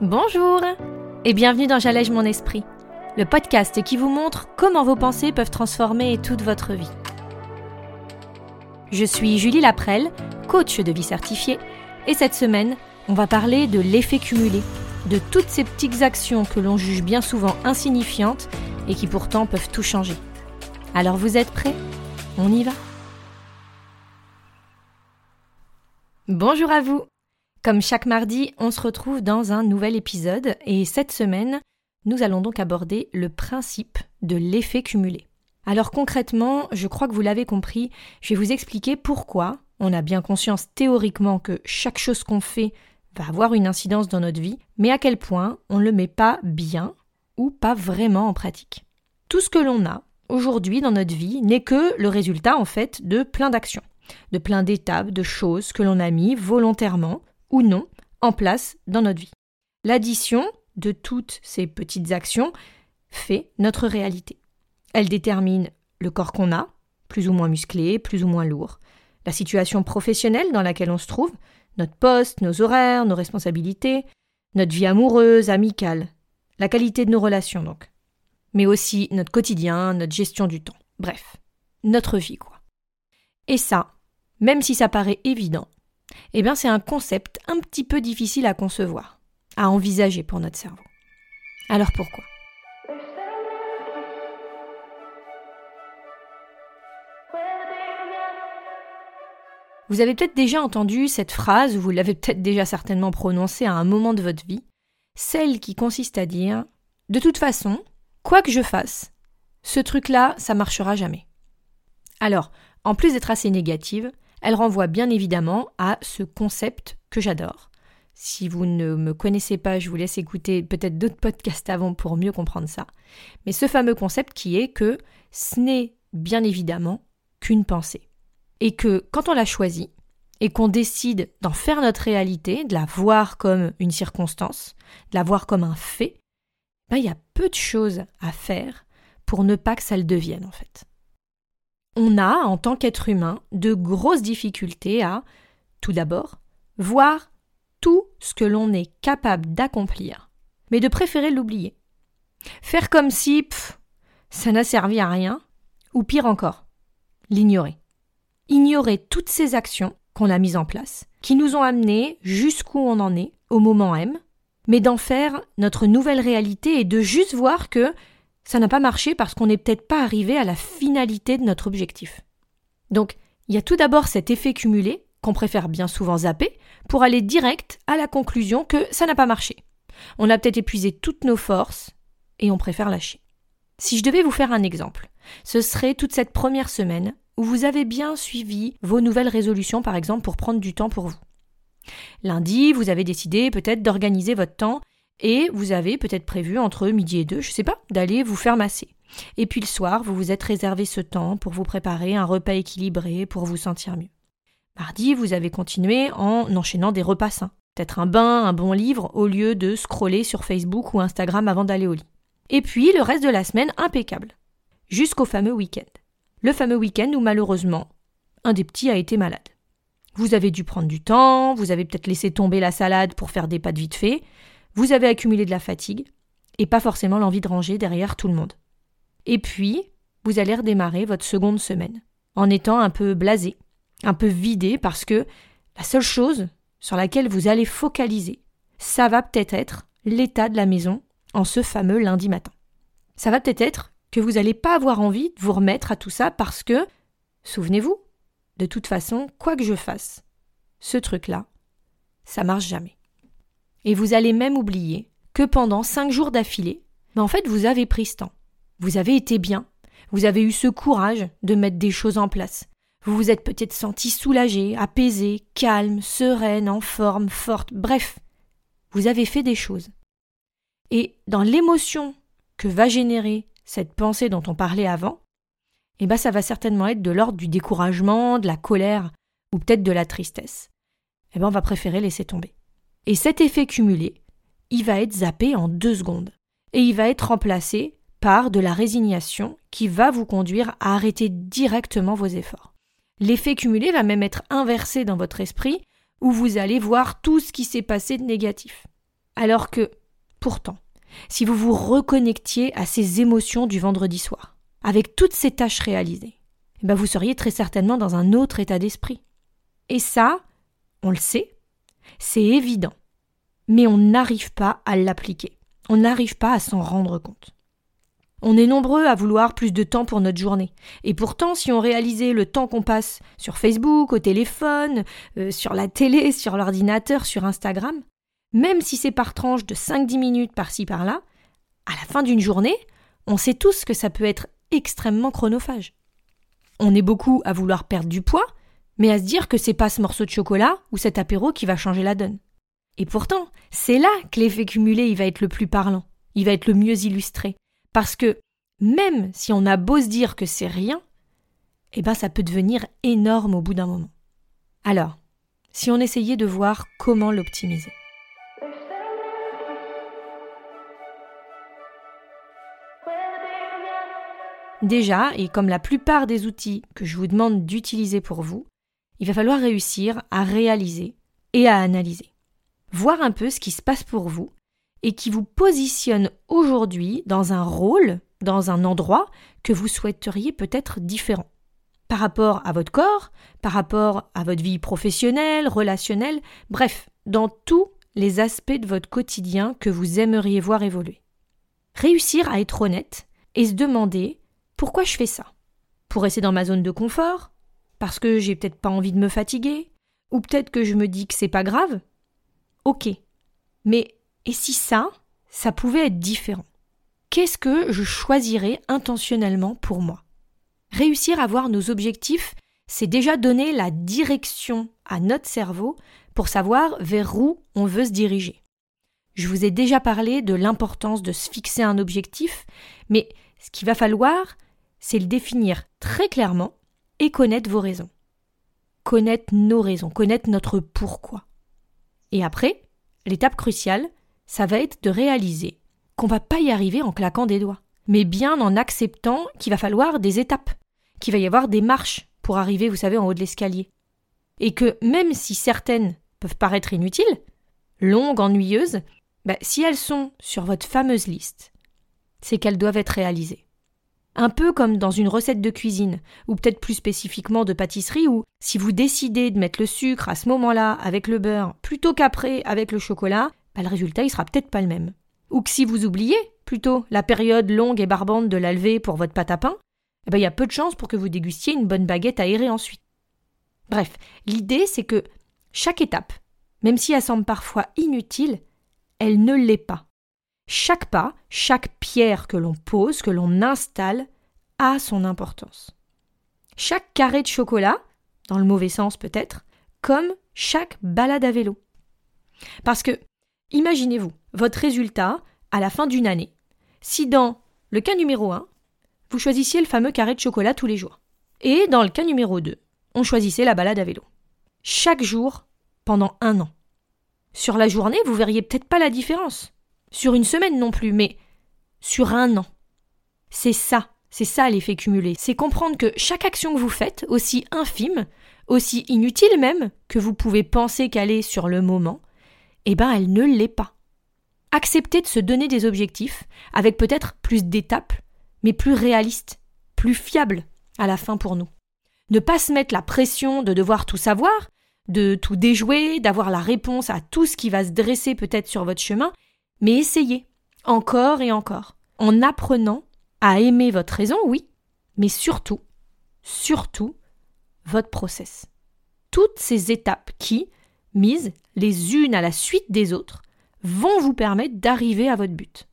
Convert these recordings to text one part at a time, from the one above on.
Bonjour et bienvenue dans J'allège mon esprit, le podcast qui vous montre comment vos pensées peuvent transformer toute votre vie. Je suis Julie Laprelle, coach de vie certifiée, et cette semaine, on va parler de l'effet cumulé, de toutes ces petites actions que l'on juge bien souvent insignifiantes et qui pourtant peuvent tout changer. Alors vous êtes prêts? On y va? Bonjour à vous Comme chaque mardi, on se retrouve dans un nouvel épisode et cette semaine, nous allons donc aborder le principe de l'effet cumulé. Alors concrètement, je crois que vous l'avez compris, je vais vous expliquer pourquoi on a bien conscience théoriquement que chaque chose qu'on fait va avoir une incidence dans notre vie, mais à quel point on ne le met pas bien ou pas vraiment en pratique. Tout ce que l'on a aujourd'hui dans notre vie n'est que le résultat en fait de plein d'actions, de plein d'étapes, de choses que l'on a mis volontairement ou non en place dans notre vie. L'addition de toutes ces petites actions fait notre réalité. Elle détermine le corps qu'on a, plus ou moins musclé, plus ou moins lourd, la situation professionnelle dans laquelle on se trouve, notre poste, nos horaires, nos responsabilités, notre vie amoureuse, amicale, la qualité de nos relations donc, mais aussi notre quotidien, notre gestion du temps, bref, notre vie quoi. Et ça, même si ça paraît évident, eh bien c'est un concept un petit peu difficile à concevoir, à envisager pour notre cerveau. Alors pourquoi? Vous avez peut-être déjà entendu cette phrase, ou vous l'avez peut-être déjà certainement prononcée à un moment de votre vie, celle qui consiste à dire De toute façon, quoi que je fasse, ce truc-là, ça marchera jamais. Alors, en plus d'être assez négative, elle renvoie bien évidemment à ce concept que j'adore. Si vous ne me connaissez pas, je vous laisse écouter peut-être d'autres podcasts avant pour mieux comprendre ça. Mais ce fameux concept qui est que ce n'est bien évidemment qu'une pensée et que quand on l'a choisi et qu'on décide d'en faire notre réalité, de la voir comme une circonstance, de la voir comme un fait, ben, il y a peu de choses à faire pour ne pas que ça le devienne en fait. On a, en tant qu'être humain, de grosses difficultés à, tout d'abord, voir tout ce que l'on est capable d'accomplir, mais de préférer l'oublier. Faire comme si pff, ça n'a servi à rien, ou pire encore, l'ignorer ignorer toutes ces actions qu'on a mises en place, qui nous ont amenés jusqu'où on en est, au moment M, mais d'en faire notre nouvelle réalité et de juste voir que ça n'a pas marché parce qu'on n'est peut-être pas arrivé à la finalité de notre objectif. Donc, il y a tout d'abord cet effet cumulé, qu'on préfère bien souvent zapper, pour aller direct à la conclusion que ça n'a pas marché. On a peut-être épuisé toutes nos forces et on préfère lâcher. Si je devais vous faire un exemple, ce serait toute cette première semaine où vous avez bien suivi vos nouvelles résolutions, par exemple, pour prendre du temps pour vous. Lundi, vous avez décidé peut-être d'organiser votre temps et vous avez peut-être prévu entre midi et deux, je sais pas, d'aller vous faire masser. Et puis le soir, vous vous êtes réservé ce temps pour vous préparer un repas équilibré pour vous sentir mieux. Mardi, vous avez continué en enchaînant des repas sains. Peut-être un bain, un bon livre, au lieu de scroller sur Facebook ou Instagram avant d'aller au lit. Et puis le reste de la semaine impeccable. Jusqu'au fameux week-end le fameux week-end où malheureusement un des petits a été malade. Vous avez dû prendre du temps, vous avez peut-être laissé tomber la salade pour faire des pâtes vite fait, vous avez accumulé de la fatigue, et pas forcément l'envie de ranger derrière tout le monde. Et puis, vous allez redémarrer votre seconde semaine, en étant un peu blasé, un peu vidé, parce que la seule chose sur laquelle vous allez focaliser, ça va peut-être être l'état de la maison en ce fameux lundi matin. Ça va peut-être être que vous n'allez pas avoir envie de vous remettre à tout ça parce que, souvenez-vous, de toute façon, quoi que je fasse, ce truc-là, ça marche jamais. Et vous allez même oublier que pendant cinq jours d'affilée, ben en fait, vous avez pris ce temps. Vous avez été bien. Vous avez eu ce courage de mettre des choses en place. Vous vous êtes peut-être senti soulagé, apaisé, calme, sereine, en forme, forte. Bref, vous avez fait des choses. Et dans l'émotion que va générer cette pensée dont on parlait avant, eh ben ça va certainement être de l'ordre du découragement, de la colère ou peut-être de la tristesse. Eh ben on va préférer laisser tomber. Et cet effet cumulé, il va être zappé en deux secondes. Et il va être remplacé par de la résignation qui va vous conduire à arrêter directement vos efforts. L'effet cumulé va même être inversé dans votre esprit où vous allez voir tout ce qui s'est passé de négatif. Alors que, pourtant, si vous vous reconnectiez à ces émotions du vendredi soir, avec toutes ces tâches réalisées, eh ben vous seriez très certainement dans un autre état d'esprit. Et ça, on le sait, c'est évident, mais on n'arrive pas à l'appliquer, on n'arrive pas à s'en rendre compte. On est nombreux à vouloir plus de temps pour notre journée. Et pourtant, si on réalisait le temps qu'on passe sur Facebook, au téléphone, euh, sur la télé, sur l'ordinateur, sur Instagram, même si c'est par tranche de 5-10 minutes par-ci par-là, à la fin d'une journée, on sait tous que ça peut être extrêmement chronophage. On est beaucoup à vouloir perdre du poids, mais à se dire que c'est pas ce morceau de chocolat ou cet apéro qui va changer la donne. Et pourtant, c'est là que l'effet cumulé il va être le plus parlant, il va être le mieux illustré. Parce que même si on a beau se dire que c'est rien, eh ben ça peut devenir énorme au bout d'un moment. Alors, si on essayait de voir comment l'optimiser. Déjà, et comme la plupart des outils que je vous demande d'utiliser pour vous, il va falloir réussir à réaliser et à analyser. Voir un peu ce qui se passe pour vous et qui vous positionne aujourd'hui dans un rôle, dans un endroit que vous souhaiteriez peut-être différent. Par rapport à votre corps, par rapport à votre vie professionnelle, relationnelle, bref, dans tous les aspects de votre quotidien que vous aimeriez voir évoluer. Réussir à être honnête et se demander pourquoi je fais ça? Pour rester dans ma zone de confort? Parce que j'ai peut-être pas envie de me fatiguer? Ou peut-être que je me dis que c'est pas grave? Ok. Mais et si ça, ça pouvait être différent? Qu'est-ce que je choisirais intentionnellement pour moi? Réussir à voir nos objectifs, c'est déjà donner la direction à notre cerveau pour savoir vers où on veut se diriger. Je vous ai déjà parlé de l'importance de se fixer un objectif, mais ce qu'il va falloir, c'est le définir très clairement et connaître vos raisons. Connaître nos raisons, connaître notre pourquoi. Et après, l'étape cruciale, ça va être de réaliser qu'on va pas y arriver en claquant des doigts, mais bien en acceptant qu'il va falloir des étapes, qu'il va y avoir des marches pour arriver, vous savez, en haut de l'escalier. Et que même si certaines peuvent paraître inutiles, longues, ennuyeuses, bah, si elles sont sur votre fameuse liste, c'est qu'elles doivent être réalisées. Un peu comme dans une recette de cuisine, ou peut-être plus spécifiquement de pâtisserie, où si vous décidez de mettre le sucre à ce moment-là avec le beurre plutôt qu'après avec le chocolat, bah, le résultat il sera peut-être pas le même. Ou que si vous oubliez plutôt la période longue et barbante de la pour votre pâte à pain, eh ben, il y a peu de chances pour que vous dégustiez une bonne baguette aérée ensuite. Bref, l'idée c'est que chaque étape, même si elle semble parfois inutile, elle ne l'est pas. Chaque pas, chaque pierre que l'on pose, que l'on installe, a son importance. Chaque carré de chocolat, dans le mauvais sens peut-être, comme chaque balade à vélo. Parce que, imaginez-vous, votre résultat à la fin d'une année, si dans le cas numéro 1, vous choisissiez le fameux carré de chocolat tous les jours, et dans le cas numéro 2, on choisissait la balade à vélo. Chaque jour, pendant un an. Sur la journée, vous verriez peut-être pas la différence sur une semaine non plus, mais sur un an. C'est ça, c'est ça l'effet cumulé. C'est comprendre que chaque action que vous faites, aussi infime, aussi inutile même, que vous pouvez penser qu'elle est sur le moment, eh ben elle ne l'est pas. Accepter de se donner des objectifs, avec peut-être plus d'étapes, mais plus réalistes, plus fiables à la fin pour nous. Ne pas se mettre la pression de devoir tout savoir, de tout déjouer, d'avoir la réponse à tout ce qui va se dresser peut-être sur votre chemin, mais essayez, encore et encore, en apprenant à aimer votre raison, oui, mais surtout, surtout, votre process. Toutes ces étapes qui, mises les unes à la suite des autres, vont vous permettre d'arriver à votre but.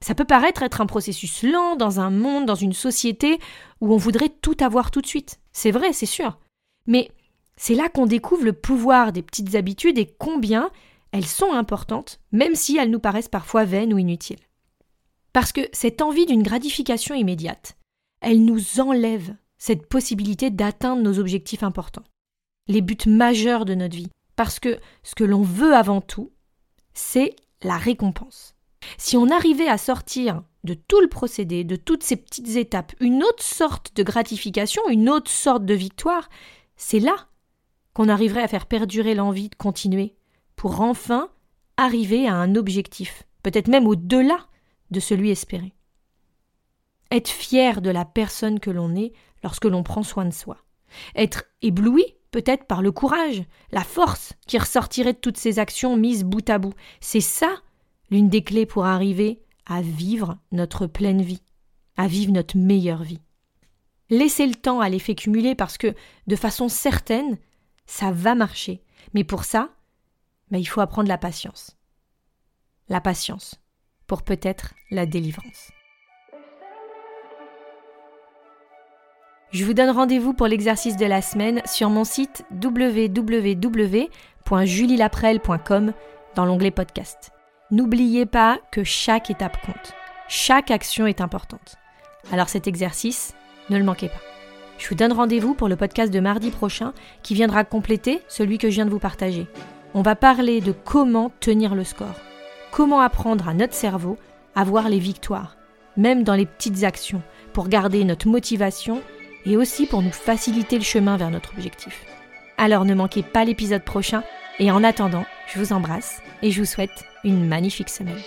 Ça peut paraître être un processus lent dans un monde, dans une société où on voudrait tout avoir tout de suite. C'est vrai, c'est sûr. Mais c'est là qu'on découvre le pouvoir des petites habitudes et combien elles sont importantes, même si elles nous paraissent parfois vaines ou inutiles. Parce que cette envie d'une gratification immédiate, elle nous enlève cette possibilité d'atteindre nos objectifs importants, les buts majeurs de notre vie, parce que ce que l'on veut avant tout, c'est la récompense. Si on arrivait à sortir de tout le procédé, de toutes ces petites étapes, une autre sorte de gratification, une autre sorte de victoire, c'est là qu'on arriverait à faire perdurer l'envie de continuer, pour enfin arriver à un objectif, peut-être même au-delà de celui espéré. Être fier de la personne que l'on est lorsque l'on prend soin de soi. Être ébloui peut-être par le courage, la force qui ressortirait de toutes ces actions mises bout à bout. C'est ça l'une des clés pour arriver à vivre notre pleine vie, à vivre notre meilleure vie. Laissez le temps à l'effet cumulé parce que, de façon certaine, ça va marcher. Mais pour ça, ben, il faut apprendre la patience. La patience pour peut-être la délivrance. Je vous donne rendez-vous pour l'exercice de la semaine sur mon site www.julielaprel.com dans l'onglet podcast. N'oubliez pas que chaque étape compte. Chaque action est importante. Alors cet exercice, ne le manquez pas. Je vous donne rendez-vous pour le podcast de mardi prochain qui viendra compléter celui que je viens de vous partager. On va parler de comment tenir le score. Comment apprendre à notre cerveau à voir les victoires, même dans les petites actions, pour garder notre motivation et aussi pour nous faciliter le chemin vers notre objectif. Alors ne manquez pas l'épisode prochain et en attendant, je vous embrasse et je vous souhaite une magnifique semaine.